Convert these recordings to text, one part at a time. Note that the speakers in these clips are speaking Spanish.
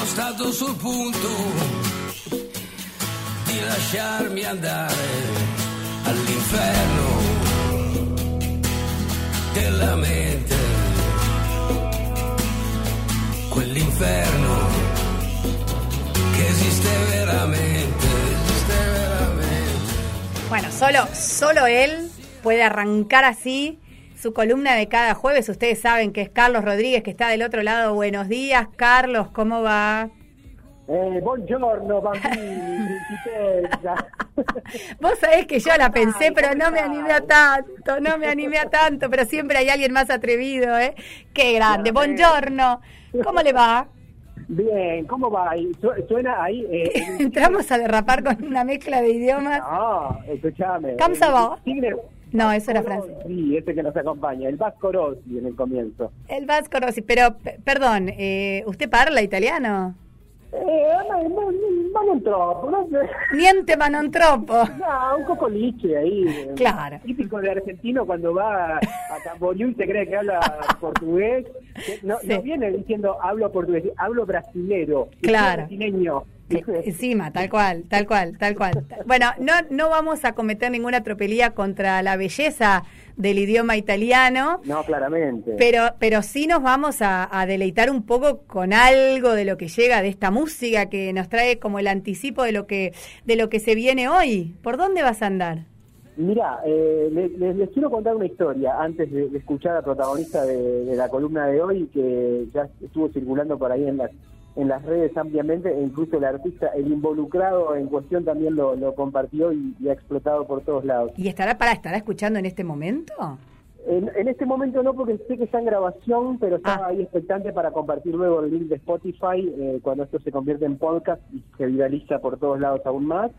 sono stato sul punto di lasciarmi andare all'inferno della mente, quell'inferno che esiste veramente, esiste veramente. Bueno, solo, solo él puede arrancar así su columna de cada jueves. Ustedes saben que es Carlos Rodríguez, que está del otro lado. Buenos días, Carlos, ¿cómo va? Eh, buongiorno, bambini. Vos sabés que yo la pensé, pero no me animé a tanto, no me animé a tanto, pero siempre hay alguien más atrevido, ¿eh? Qué grande. Buongiorno, ¿cómo le va? Bien, ¿cómo va? ¿Suena ahí? Eh, Entramos a derrapar con una mezcla de idiomas. No, escuchame. ¿Cómo va? No, eso era francés. Rossi, ese que nos acompaña, el Vasco Rossi en el comienzo. El Vasco Rossi, pero perdón, eh, ¿usted parla italiano? Eh, ma, ma, ma non troppo, no? Niente ma non troppo. No, un cocoliche ahí. eh, Claro. Típico de argentino cuando va a, Camboriú y se cree que habla portugués. No, Sí. no viene diciendo hablo portugués, hablo brasilero. Claro. brasileño. Encima, tal cual, tal cual, tal cual. Bueno, no, no vamos a cometer ninguna tropelía contra la belleza del idioma italiano, No, claramente. pero, pero sí nos vamos a, a deleitar un poco con algo de lo que llega de esta música que nos trae como el anticipo de lo que, de lo que se viene hoy. ¿Por dónde vas a andar? Mira, eh, les, les- les quiero contar una historia antes de, de escuchar al protagonista de, de la columna de hoy que ya estuvo circulando por ahí en las en las redes ampliamente e incluso el artista, el involucrado en cuestión también lo, lo compartió y, y ha explotado por todos lados. ¿Y estará para estará escuchando en este momento? En, en este momento no porque sé que está en grabación, pero estaba Ah. ahí expectante para compartir luego el link de Spotify eh, cuando esto se convierte en podcast y se viraliza por todos lados aún más.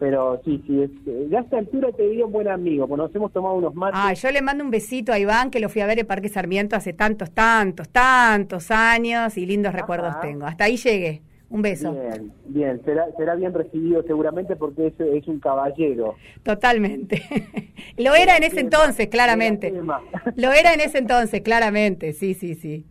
Pero sí, sí, es, ya a esta altura te diría un buen amigo, porque nos hemos tomado unos mates. Ah, yo le mando un besito a Iván, que lo fui a ver en Parque Sarmiento hace tantos, tantos, tantos años y lindos recuerdos tengo. Hasta ahí llegué. Un beso. Bien, bien, será, será bien recibido seguramente porque es, es un caballero. Totalmente. Lo era en ese Tema, entonces, claramente. era. Lo era en ese entonces, claramente. Sí, sí, sí.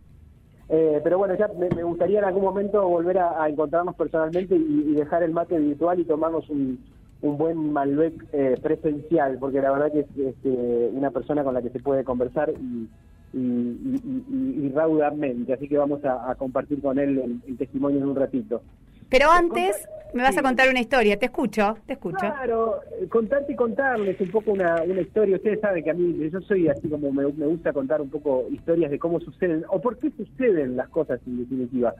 Eh, pero bueno, ya me, me gustaría en algún momento volver a, a encontrarnos personalmente y, y dejar el mate virtual y tomarnos un, un buen Malbec eh, presencial, porque la verdad que es este, una persona con la que se puede conversar y, y, y- y- y raudamente, así que vamos a, a compartir con él el, el testimonio en un ratito. Pero antes me vas a contar una historia. Te escucho, te escucho. Claro, eh, contarte y contarles un poco una, una historia. Ustedes saben que a mí, yo soy así como me, me gusta contar un poco historias de cómo suceden o por qué suceden las cosas en definitiva.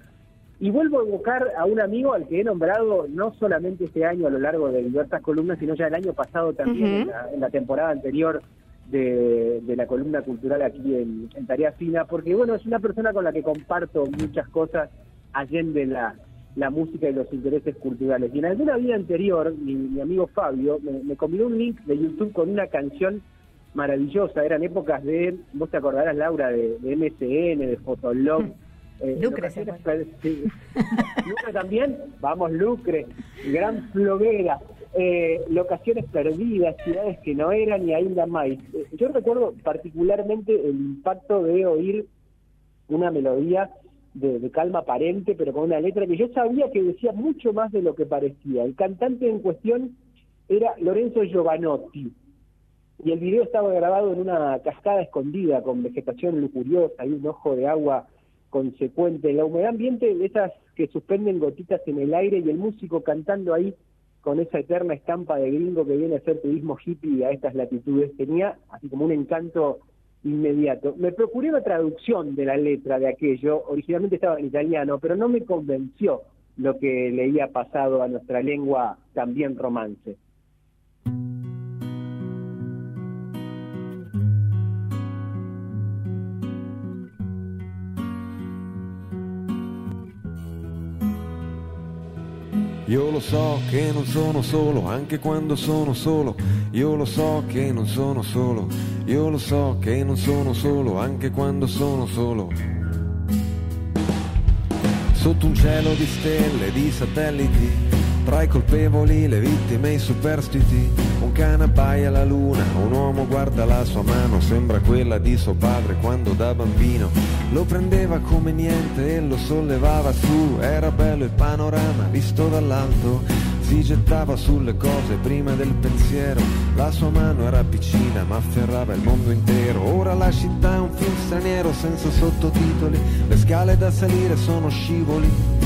Y vuelvo a evocar a un amigo al que he nombrado no solamente este año a lo largo de diversas columnas, sino ya el año pasado también, en, la, en la temporada anterior de, de la columna cultural aquí en, en Tarea Fina, porque bueno, es una persona con la que comparto muchas cosas allende la, la música y los intereses culturales. Y en alguna vida anterior, mi, mi amigo Fabio me, me combinó un link de YouTube con una canción maravillosa. Eran épocas de, vos te acordarás, Laura, de, de MSN, de Fotolog. Eh, Lucre se sí. Lucre también, vamos Lucre, gran floguera. Eh, locaciones perdidas, ciudades que no eran y ainda más. Eh, Yo recuerdo particularmente el impacto de oír una melodía de, de calma aparente, pero con una letra que yo sabía que decía mucho más de lo que parecía. El cantante en cuestión era Lorenzo Giovanotti, y el video estaba grabado en una cascada escondida con vegetación lujuriosa y un ojo de agua consecuente. La humedad ambiente esas que suspenden gotitas en el aire y el músico cantando ahí con esa eterna estampa de gringo que viene a hacer turismo hippie a estas latitudes. Tenía así como un encanto inmediato. Me procuré una traducción de la letra de aquello, originalmente estaba en italiano, pero no me convenció lo que leía pasado a nuestra lengua también romance. Io lo so che non sono solo, anche quando sono solo. Io lo so che non sono solo. Io lo so che non sono solo, anche quando sono solo. Sotto un cielo di stelle, di satelliti tra i colpevoli, le vittime, i superstiti, un cane abbaia alla luna, un uomo guarda la sua mano, sembra quella di suo padre quando da bambino lo prendeva come niente e lo sollevava su, era bello il panorama visto dall'alto, si gettava sulle cose prima del pensiero, la sua mano era piccina ma afferrava il mondo intero, ora la città è un film straniero senza sottotitoli, le scale da salire sono scivoli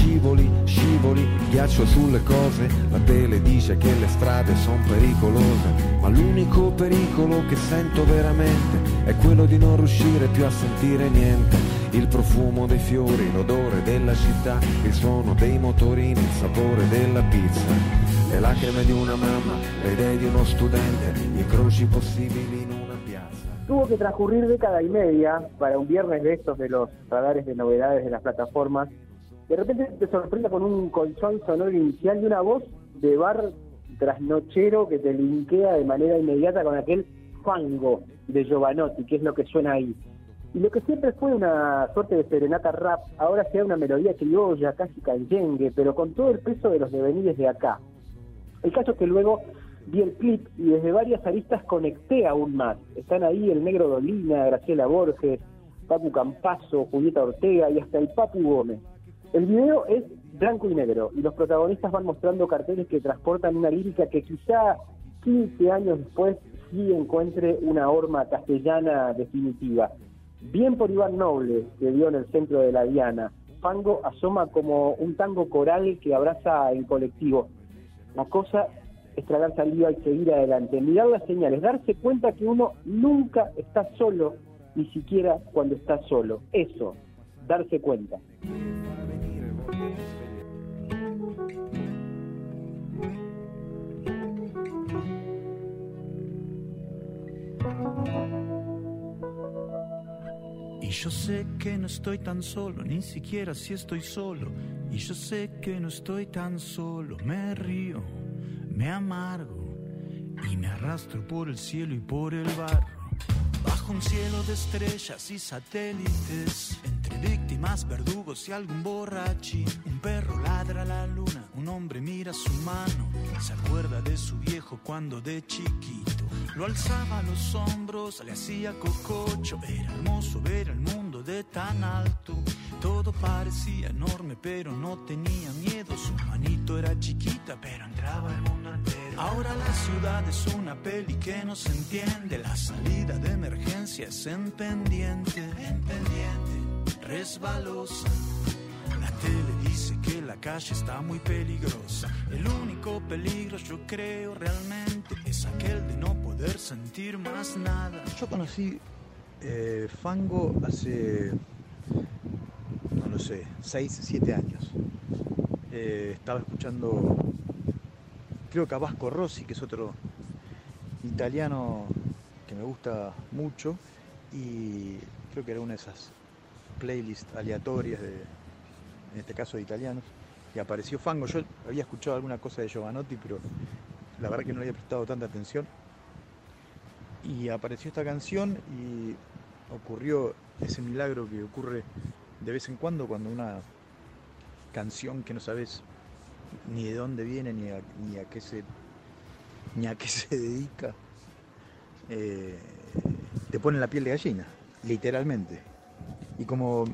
scivoli, scivoli, ghiaccio sulle cose, la tele dice che le strade sono pericolose, ma l'unico pericolo che sento veramente è quello di non riuscire più a sentire niente, il profumo dei fiori, l'odore della città, il suono dei motorini, il sapore della pizza, le lacrime di una mamma, le idee di uno studente, gli incroci possibili in una piazza. Tuvo que transcurrir década y media para un viernes de estos de los radares de novedades de las plataformas de repente te sorprende con un colchón sonoro inicial y una voz de bar trasnochero que te linkea de manera inmediata con aquel fango de Giovanotti, que es lo que suena ahí. Y lo que siempre fue una suerte de serenata rap, ahora sea una melodía criolla, casi canyengue, pero con todo el peso de los devenires de acá. El caso es que luego vi el clip y desde varias aristas conecté aún más. Están ahí el Negro Dolina, Graciela Borges, Papu Campazo, Julieta Ortega y hasta el Papu Gómez. El video es blanco y negro y los protagonistas van mostrando carteles que transportan una lírica que quizá 15 años después sí encuentre una horma castellana definitiva. Bien por Iván Noble, que vio en el centro de la Diana. Fango asoma como un tango coral que abraza en colectivo. La cosa es tragar saliva y seguir adelante, mirar las señales, darse cuenta que uno nunca está solo, ni siquiera cuando está solo. Eso, darse cuenta. Y yo sé que no estoy tan solo, ni siquiera si estoy solo. Y yo sé que no estoy tan solo, me río, me amargo y me arrastro por el cielo y por el barro. Bajo un cielo de estrellas y satélites, entre víctimas, verdugos y algún borrachín. Un perro ladra a la luna, un hombre mira su mano, se acuerda de su viejo cuando de chiquito. Lo alzaba los hombros, le hacía cococho. Era hermoso ver el mundo de tan alto. Todo parecía enorme, pero no tenía miedo. Su manito era chiquita, pero entraba el mundo entero. Ahora la ciudad es una peli que no se entiende. La salida de emergencia es en pendiente, en pendiente, resbalosa. La calle está muy peligrosa. El único peligro, yo creo realmente, es aquel de no poder sentir más nada. Yo conocí eh, Fango hace, no lo sé, 6, 7 años. Eh, estaba escuchando, creo que a Vasco Rossi, que es otro italiano que me gusta mucho, y creo que era una de esas playlists aleatorias de, en este caso de italianos, y apareció Fango. Yo había escuchado alguna cosa de Giovanotti, pero la verdad que no le había prestado tanta atención. Y apareció esta canción y ocurrió ese milagro que ocurre de vez en cuando cuando una canción que no sabes ni de dónde viene ni a, qué se ni a qué se dedica eh, te pone la piel de gallina literalmente y como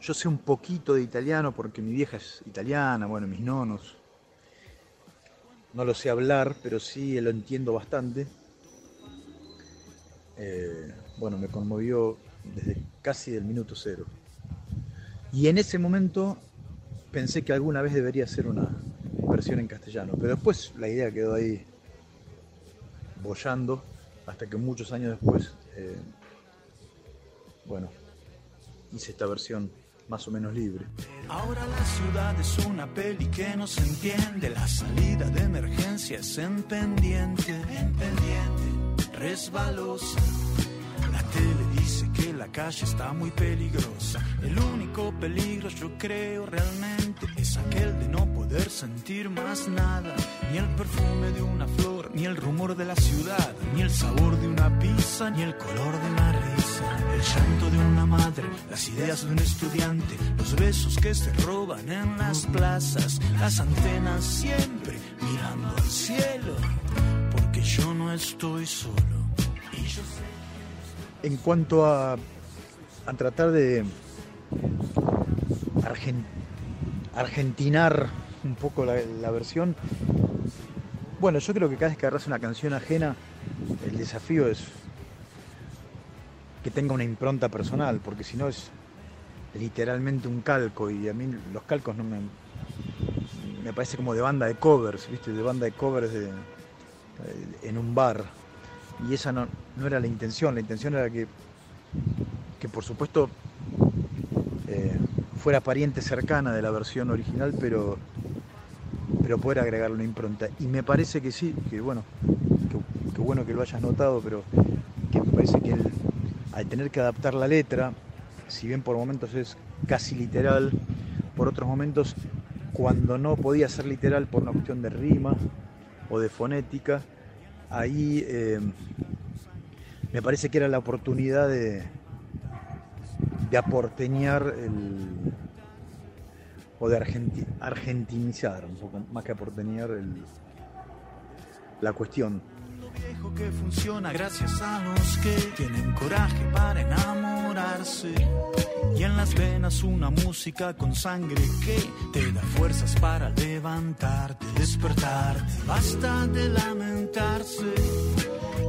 yo sé un poquito de italiano porque mi vieja es italiana bueno mis nonos no lo sé hablar pero sí lo entiendo bastante eh, bueno, me conmovió desde casi del minuto cero. Y en ese momento pensé que alguna vez debería hacer una versión en castellano, pero después la idea quedó ahí bollando hasta que muchos años después, eh, bueno, hice esta versión más o menos libre. Ahora la ciudad es una peli que no se entiende, la salida de emergencia es en pendiente, en pendiente, resbalosa. La tele la calle está muy peligrosa. El único peligro yo creo realmente es aquel de no poder sentir más nada. Ni el perfume de una flor, ni el rumor de la ciudad, ni el sabor de una pizza, ni el color de una risa. El llanto de una madre, las ideas de un estudiante, los besos que se roban en las plazas, las antenas siempre mirando al cielo, porque yo no estoy solo. En cuanto a, a tratar de argen- argentinar un poco la, versión, bueno, yo creo que cada vez que agarras una canción ajena, el desafío es que tenga una impronta personal, porque si no es literalmente un calco y a mí los calcos no me, me parece como de banda de covers, ¿viste? De banda de covers en un bar. Y esa no, no era la intención, la intención era que, que por supuesto eh, fuera pariente cercana de la versión original, pero, pero poder agregarle una impronta. Y me parece que sí, que bueno, que, bueno que lo hayas notado, pero que me parece que al tener que adaptar la letra, si bien por momentos es casi literal, por otros momentos, cuando no podía ser literal por una cuestión de rima o de fonética, ahí eh, me parece que era la oportunidad de, de aporteñar el, o de argenti- argentinizar, un poco más que aporteñar el- la cuestión. viejo que funciona gracias a los que tienen coraje para Y en las venas una música con sangre que te da fuerzas para levantarte, despertarte. Basta de lamentarse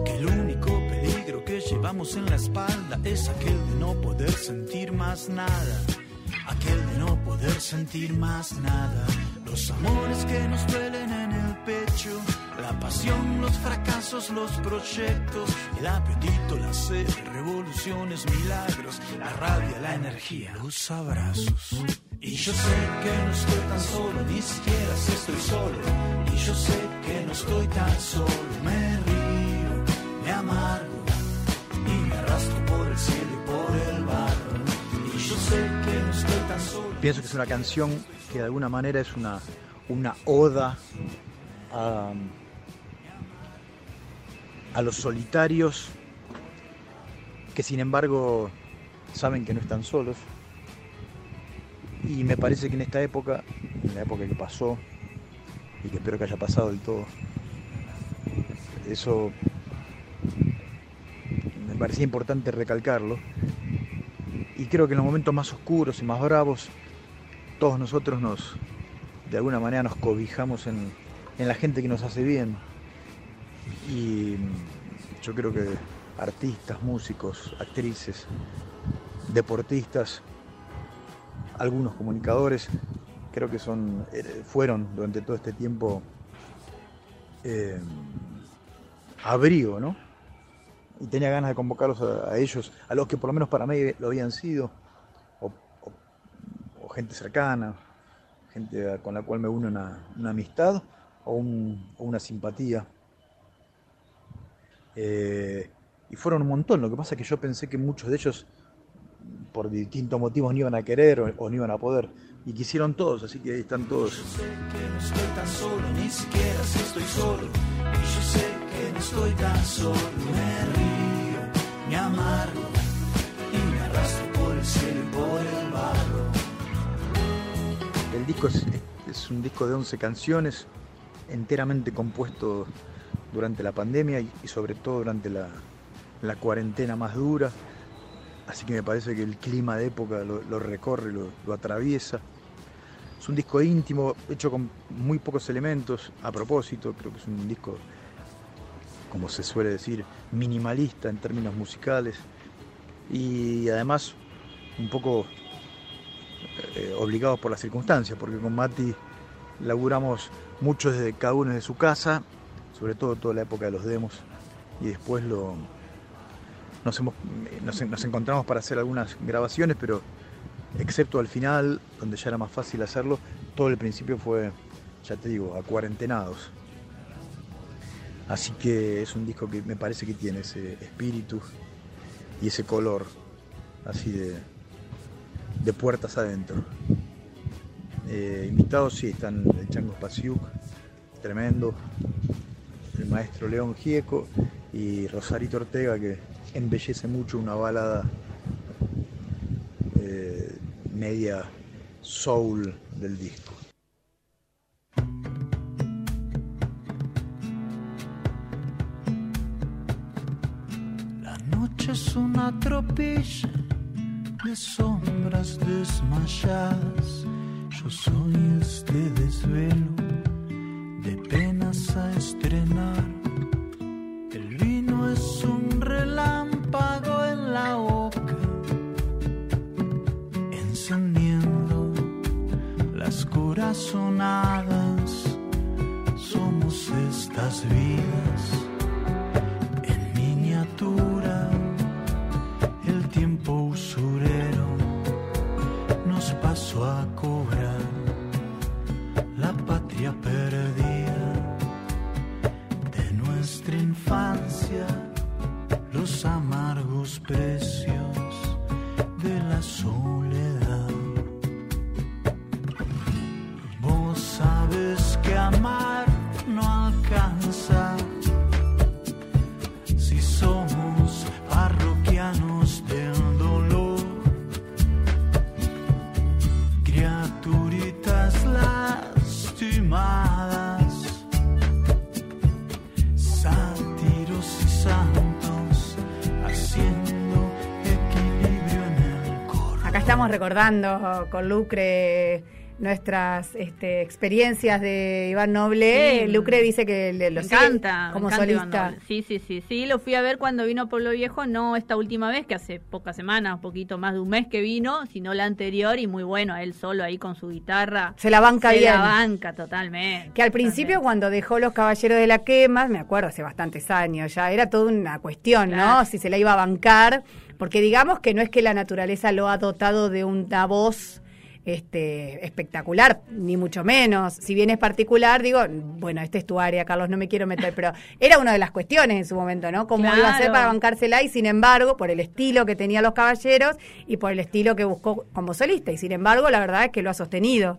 que el único peligro que llevamos en la espalda es aquel de no poder sentir más nada. Aquel de no poder sentir más nada. Los amores que nos duelen en el pecho, la pasión, los fracasos, los proyectos, el apetito, la sed, revoluciones, milagros, la rabia, la energía, los abrazos. Y yo sé que no estoy tan solo, ni siquiera si estoy solo. Y yo sé que no estoy tan solo, me río, me amargo y me arrastro por el cielo y por el barro. Y yo sé que no estoy tan solo. Pienso que es una canción que de alguna manera es una, una oda a, a los solitarios que sin embargo saben que no están solos. Y me parece que en esta época, en la época que pasó, y que espero que haya pasado del todo, eso me parecía importante recalcarlo. Y creo que en los momentos más oscuros y más bravos, todos nosotros nos, de alguna manera, nos cobijamos en, en la gente que nos hace bien. Y yo creo que artistas, músicos, actrices, deportistas, algunos comunicadores, creo que son, eh, fueron durante todo este tiempo eh, abrigo, ¿no? Y tenía ganas de convocarlos a, ellos, a los que por lo menos para mí lo habían sido, o, gente cercana, gente con la cual me une una, amistad o una simpatía. Eh, y fueron un montón, lo que pasa es que yo pensé que muchos de ellos por distintos motivos no iban a querer o, o no iban a poder. Y quisieron todos, así que ahí están todos. sé que no estoy tan solo, ni siquiera si estoy solo. Y yo sé que no estoy tan solo. Me río, me amargo y me arrastro por el cielo y por el barro. El disco es, es un disco de 11 canciones, enteramente compuesto durante la pandemia y, sobre todo durante la, cuarentena más dura. Así que me parece que el clima de época lo, recorre, lo, lo atraviesa. Es un disco íntimo, hecho con muy pocos elementos. A propósito, creo que es un disco, como se suele decir, minimalista en términos musicales. Y además un poco eh, obligados por las circunstancias, porque con Mati laburamos mucho desde cada uno de su casa, sobre todo toda la época de los demos, y después lo, nos, hemos, nos, encontramos para hacer algunas grabaciones, pero excepto al final, donde ya era más fácil hacerlo, todo el principio fue, ya te digo, a cuarentenados. Así que es un disco que me parece que tiene ese espíritu y ese color así de, de puertas adentro. Eh, invitados sí están el Chango Spasiuk, tremendo, el maestro León Gieco y Rosarito Ortega que embellece mucho una balada eh, media soul del disco. La noche es una tropilla de sombras desmayadas. Yo soy este desvelo recordando con Lucre nuestras este, experiencias de Iván Noble. Sí. Lucre dice que le, lo Me sigue encanta, me como encanta solista. Sí, sí, sí, sí, lo fui a ver cuando vino a Pueblo Viejo, no esta última vez, que hace pocas semanas, un poquito más de un mes que vino, sino la anterior y muy bueno, él solo ahí con su guitarra. Se la banca Se bien. la banca totalmente. Que al principio totalmente. cuando dejó Los Caballeros de la Quema, me acuerdo hace bastantes años ya, era toda una cuestión, ¿no? Si se la iba a bancar, porque digamos que no es que la naturaleza lo ha dotado de una voz este espectacular, ni mucho menos. Si bien es particular, digo, bueno, esta es tu área, Carlos, no me quiero meter, pero era una de las cuestiones en su momento, ¿no? Cómo iba a ser para bancársela y sin embargo, por el estilo que tenía Los Caballeros y por el estilo que buscó como solista, y sin embargo, la verdad es que lo ha sostenido.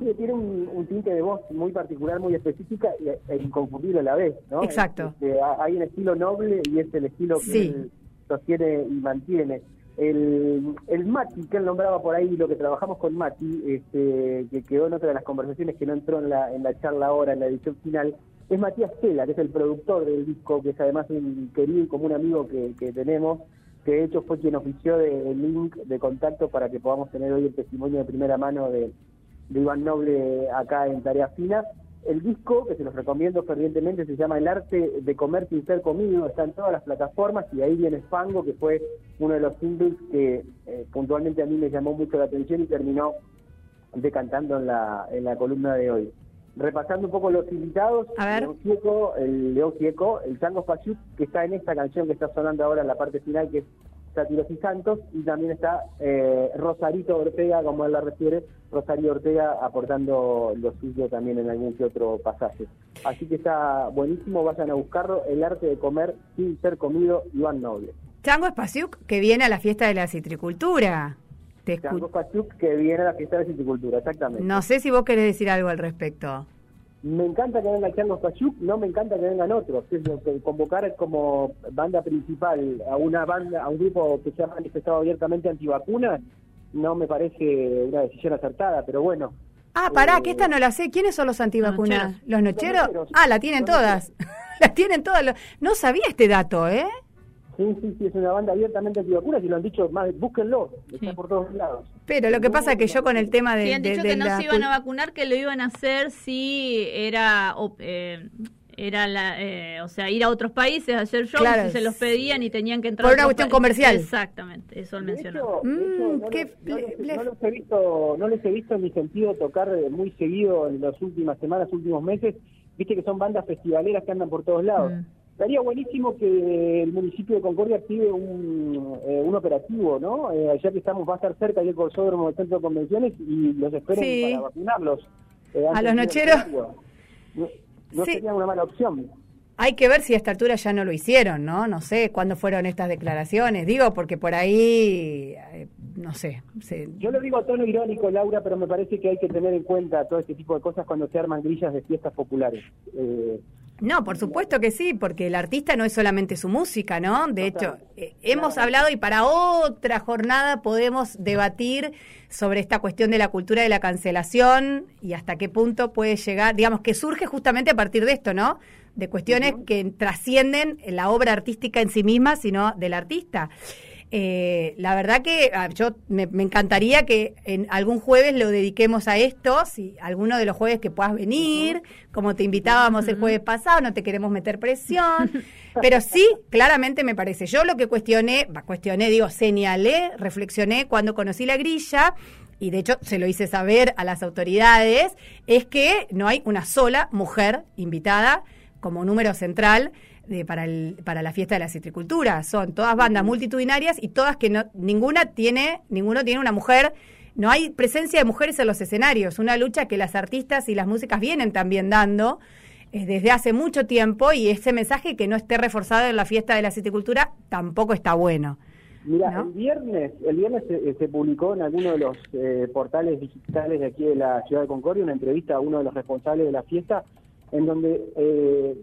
Sí, tiene un, un tinte de voz muy particular, muy específica e, e inconfundible a la vez, ¿no? Exacto. Este, ha- hay un estilo noble y es el estilo que Sí. él sostiene y mantiene. El, el Mati, que él nombraba por ahí, lo que trabajamos con Mati, este, que quedó en otra de las conversaciones que no entró en la, en la charla ahora, en la edición final, es Matías Tela, que es el productor del disco, que es además un querido y común amigo que, que tenemos, que de hecho fue quien ofició de, el link de contacto para que podamos tener hoy el testimonio de primera mano de, de Iván Noble acá en Tarea Fina. El disco, que se los recomiendo fervientemente, se llama El arte de comer sin ser comido, está en todas las plataformas y ahí viene Fango, que fue uno de los singles que eh, puntualmente a mí me llamó mucho la atención y terminó decantando en la, en la columna de hoy. Repasando un poco los invitados. León Gieco, el León Gieco, el Chango Spasiuk, que está en esta canción que está sonando ahora en la parte final, que es Sátiros y Santos, y también está eh, Rosarito Ortega, como él la refiere, Rosario Ortega aportando lo suyo también en algún que otro pasaje. Así que está buenísimo, vayan a buscarlo, El arte de comer sin ser comido, Iván Noble. Chango Spasiuk, que viene a la fiesta de la citricultura. Te Chango Spasiuk, que viene a la fiesta de Citricultura, exactamente. No sé si vos querés decir algo al respecto. Me encanta que venga Chango Spasiuk, no me encanta que vengan otros. Es lo que convocar como banda principal a una banda, a un grupo que se ha manifestado abiertamente antivacunas, no me parece una decisión acertada, pero bueno. Ah, pará, Eh, que esta no la sé. ¿Quiénes son los antivacunas? ¿Los nocheros? Los nocheros. Ah, la tienen todas. la tienen todas. No sabía este dato, ¿eh? Sí, sí, sí, es una banda abiertamente antivacunas y lo han dicho más, búsquenlo, está Sí. por todos lados. Pero lo que pasa es que yo con el tema de, Sí, han dicho de que no la se iban a vacunar, que lo iban a hacer si era, o, eh, era la, eh, o sea, ir a otros países a hacer shows Claro. se los pedían y tenían que entrar. Por una cuestión comercial. Exactamente, eso él mencionó. Mm, no, los- no los- ble- no los he visto, no les he visto en mi sentido tocar eh, muy seguido en las últimas semanas, últimos meses. Viste que son bandas festivaleras que andan por todos lados. Mm. Estaría buenísimo que el municipio de Concordia active un, eh, un operativo, ¿no? Eh, ya que estamos, va a estar cerca ahí el Corsódromo del Centro de Convenciones y los esperen Sí. para vacunarlos. eh, ¿A los nocheros? No, no Sí. sería una mala opción. hay que ver si a esta altura ya no lo hicieron, ¿no? No sé cuándo fueron estas declaraciones, digo, porque por ahí, eh, no sé. se- Yo lo digo a tono irónico, Laura, pero me parece que hay que tener en cuenta todo este tipo de cosas cuando se arman grillas de fiestas populares. Eh, No, por supuesto que sí, porque el artista no es solamente su música, ¿no? De hecho, eh, hemos hablado y para otra jornada podemos debatir sobre esta cuestión de la cultura de la cancelación y hasta qué punto puede llegar, digamos, que surge justamente a partir de esto, ¿no? De cuestiones que trascienden la obra artística en sí misma, sino del artista. Eh, la verdad que ah, yo me, me encantaría que en algún jueves lo dediquemos a esto, si alguno de los jueves que puedas venir, como te invitábamos el jueves pasado, no te queremos meter presión, pero sí, claramente me parece. Yo lo que cuestioné, cuestioné, digo, señalé, reflexioné cuando conocí la grilla, y de hecho se lo hice saber a las autoridades, es que no hay una sola mujer invitada como número central de- para, el, para la fiesta de la citricultura. Son todas bandas multitudinarias y todas que no, ninguna tiene, ninguno tiene una mujer. No hay presencia de mujeres en los escenarios, una lucha que las artistas y las músicas vienen también dando eh, desde hace mucho tiempo y ese mensaje que no esté reforzado en la fiesta de la citricultura tampoco está bueno. Mira, ¿No? el viernes, el viernes se, se publicó en alguno de los eh, portales digitales de aquí de la ciudad de Concordia una entrevista a uno de los responsables de la fiesta en donde eh,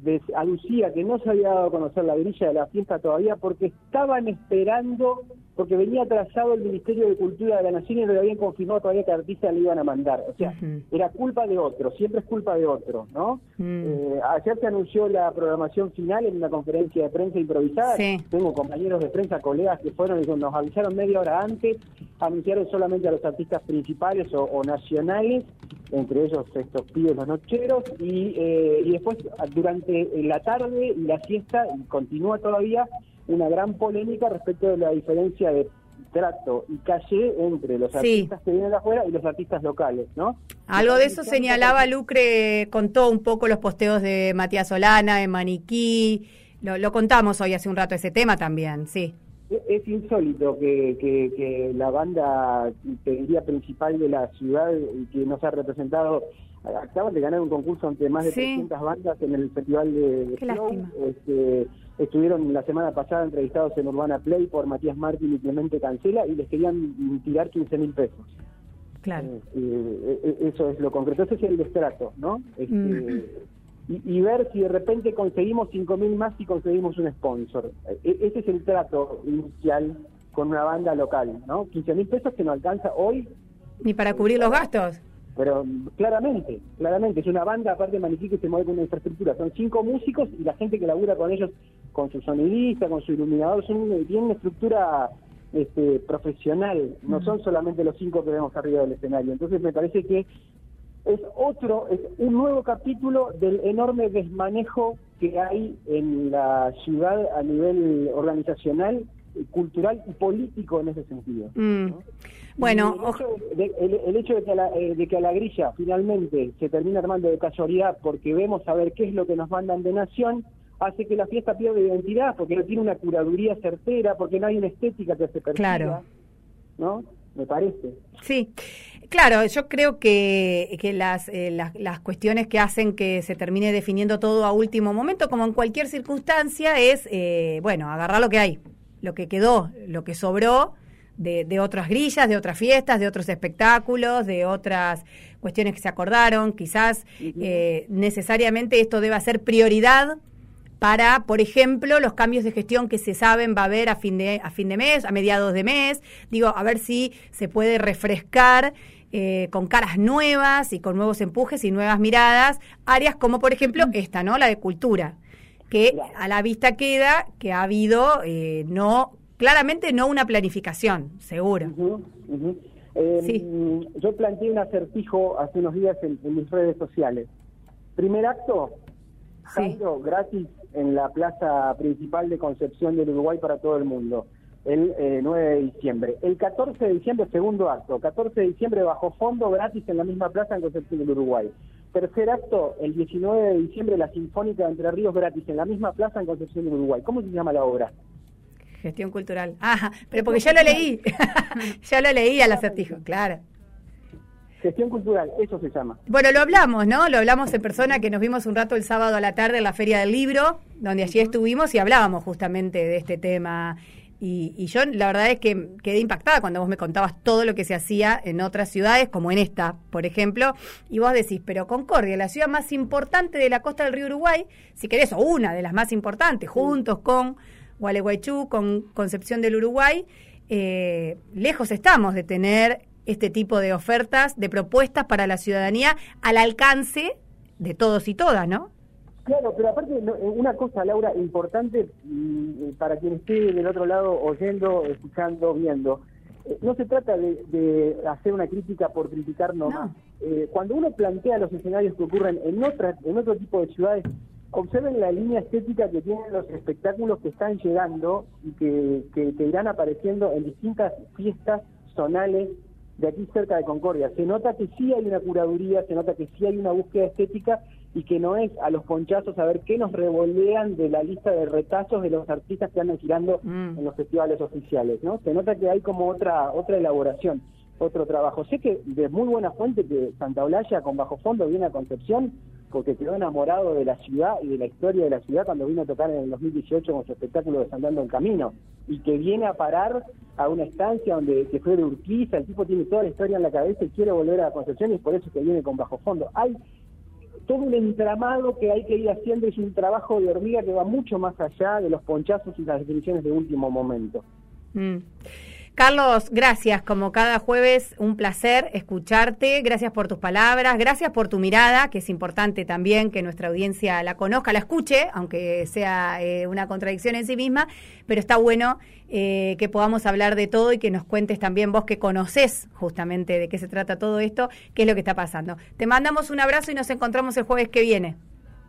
que no se había dado a conocer la grilla de la fiesta todavía porque estaban esperando, porque venía atrasado el Ministerio de Cultura de la Nación y no le habían confirmado todavía que artistas le iban a mandar. O sea, era culpa de otro, siempre es culpa de otro, ¿no? Mm. Eh, ayer se anunció la programación final en una conferencia de prensa improvisada. Sí. Tengo compañeros de prensa, colegas que fueron y nos avisaron media hora antes, anunciaron solamente a los artistas principales o, o nacionales, entre ellos estos pibes, los nocheros, y, eh, y después durante la tarde y la siesta, y continúa todavía, una gran polémica respecto de la diferencia de trato y calle entre los Sí. artistas que vienen de afuera y los artistas locales, ¿no? Algo de eso señalaba Lucre, contó un poco los posteos de Matías Solana, de Maniquí, lo, lo contamos hoy hace un rato ese tema también, sí. Es- Es insólito que, que, que la banda, te diría, principal de la ciudad y que nos ha representado, acaban de ganar un concurso entre más de Sí. 300 bandas en el Festival de, de Qué. Este, estuvieron la semana pasada entrevistados en Urbana Play por Matías Martín y Clemente Cancela y les querían tirar 15 mil pesos. Claro. Eh, eh, eh, eso es lo concreto, ese es el destrato, ¿no? Este, Mm. y, y ver si de repente conseguimos 5 mil más y conseguimos un sponsor. E- ese es el trato inicial con una banda local, ¿no? 15 mil pesos que no alcanza hoy, Ni para cubrir los gastos. Pero claramente, claramente, es una banda aparte de Maniquí que se mueve con una infraestructura. Son cinco músicos y la gente que labura con ellos, con su sonidista, con su iluminador, son, tienen una estructura este, profesional, no son solamente los cinco que vemos arriba del escenario. Entonces me parece que es otro, es un nuevo capítulo del enorme desmanejo que hay en la ciudad a nivel organizacional, cultural y político en ese sentido. Mm. ¿no? Bueno, el hecho, de, el, el hecho de, que a la, eh, de que a la grilla finalmente se termina armando de casualidad porque vemos a ver qué es lo que nos mandan de nación, hace que la fiesta pierda identidad, porque no tiene una curaduría certera, porque no hay una estética que se perciba, Claro. ¿no? Me parece. Sí, claro, yo creo que, que las, eh, las, las cuestiones que hacen que se termine definiendo todo a último momento, como en cualquier circunstancia, es, eh, bueno, agarrar lo que hay, lo que quedó, lo que sobró de, de otras grillas, de otras fiestas, de otros espectáculos, de otras cuestiones que se acordaron. Quizás eh, necesariamente esto deba ser prioridad para, por ejemplo, los cambios de gestión que se saben va a haber a fin de, a fin de mes, a mediados de mes. Digo, a ver si se puede refrescar eh, con caras nuevas y con nuevos empujes y nuevas miradas, áreas como, por ejemplo, esta, ¿no? La de cultura, que a la vista queda que ha habido, eh, no, claramente no una planificación, seguro. Eh, Sí. Yo planteé un acertijo hace unos días en, en mis redes sociales. Primer acto, Sí. Jairo, gratis en la plaza principal de Concepción del Uruguay para todo el mundo, el eh, 9 de diciembre. El 14 de diciembre, segundo acto, 14 de diciembre bajo fondo gratis en la misma plaza en Concepción del Uruguay. Tercer acto, el 19 de diciembre, la Sinfónica de Entre Ríos gratis en la misma plaza en Concepción del Uruguay. ¿Cómo se llama la obra? Gestión cultural. Ajá, pero porque ya lo leí, ya lo leí al acertijo, claro. Gestión cultural, eso se llama. Bueno, lo hablamos, ¿no? Lo hablamos en persona, que nos vimos un rato el sábado a la tarde en la Feria del Libro, donde allí estuvimos y hablábamos justamente de este tema. Y, y, yo la verdad es que quedé impactada cuando vos me contabas todo lo que se hacía en otras ciudades, como en esta, por ejemplo, y vos decís, pero Concordia, la ciudad más importante de la costa del río Uruguay, si querés, o una de las más importantes, juntos con Gualeguaychú, con Concepción del Uruguay, eh, lejos estamos de tener este tipo de ofertas, de propuestas para la ciudadanía al alcance de todos y todas, ¿no? Claro, pero aparte, una cosa, Laura, importante mm, para quien esté del otro lado oyendo, escuchando, viendo. Eh, no se trata de, hacer una crítica por criticar nomás. Eh, cuando uno plantea los escenarios que ocurren en, otra, en otro tipo de ciudades, observen la línea estética que tienen los espectáculos que están llegando y que, que, que irán apareciendo en distintas fiestas zonales de aquí cerca de Concordia. Se nota que sí hay una curaduría, se nota que sí hay una búsqueda estética y que no es a los ponchazos a ver qué nos revolean de la lista de retazos de los artistas que andan girando mm. en los festivales oficiales, ¿no? Se nota que hay como otra otra elaboración, otro trabajo. Sé que de muy buena fuente que Santa Olalla con Bajo Fondo viene a Concepción porque quedó enamorado de la ciudad y de la historia de la ciudad cuando vino a tocar en el 2018 con su espectáculo de Desandando en Camino, y que viene a parar a una estancia donde que fue de Urquiza, el tipo tiene toda la historia en la cabeza y quiere volver a Concepción y es por eso que viene con Bajo Fondo. Hay todo un entramado que hay que ir haciendo, es un trabajo de hormiga que va mucho más allá de los ponchazos y las definiciones de último momento. Mm. Carlos, gracias. Como cada jueves, un placer escucharte. Gracias por tus palabras, gracias por tu mirada, que es importante también que nuestra audiencia la conozca, la escuche, aunque sea eh, una contradicción en sí misma, pero está bueno eh, que podamos hablar de todo y que nos cuentes también vos que conoces justamente de qué se trata todo esto, qué es lo que está pasando. Te mandamos un abrazo y nos encontramos el jueves que viene.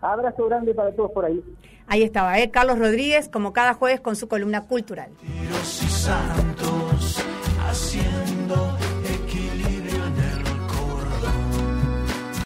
Abrazo grande para todos por ahí. Ahí estaba, ¿eh? Carlos Rodríguez, como cada jueves, con su columna cultural. Santos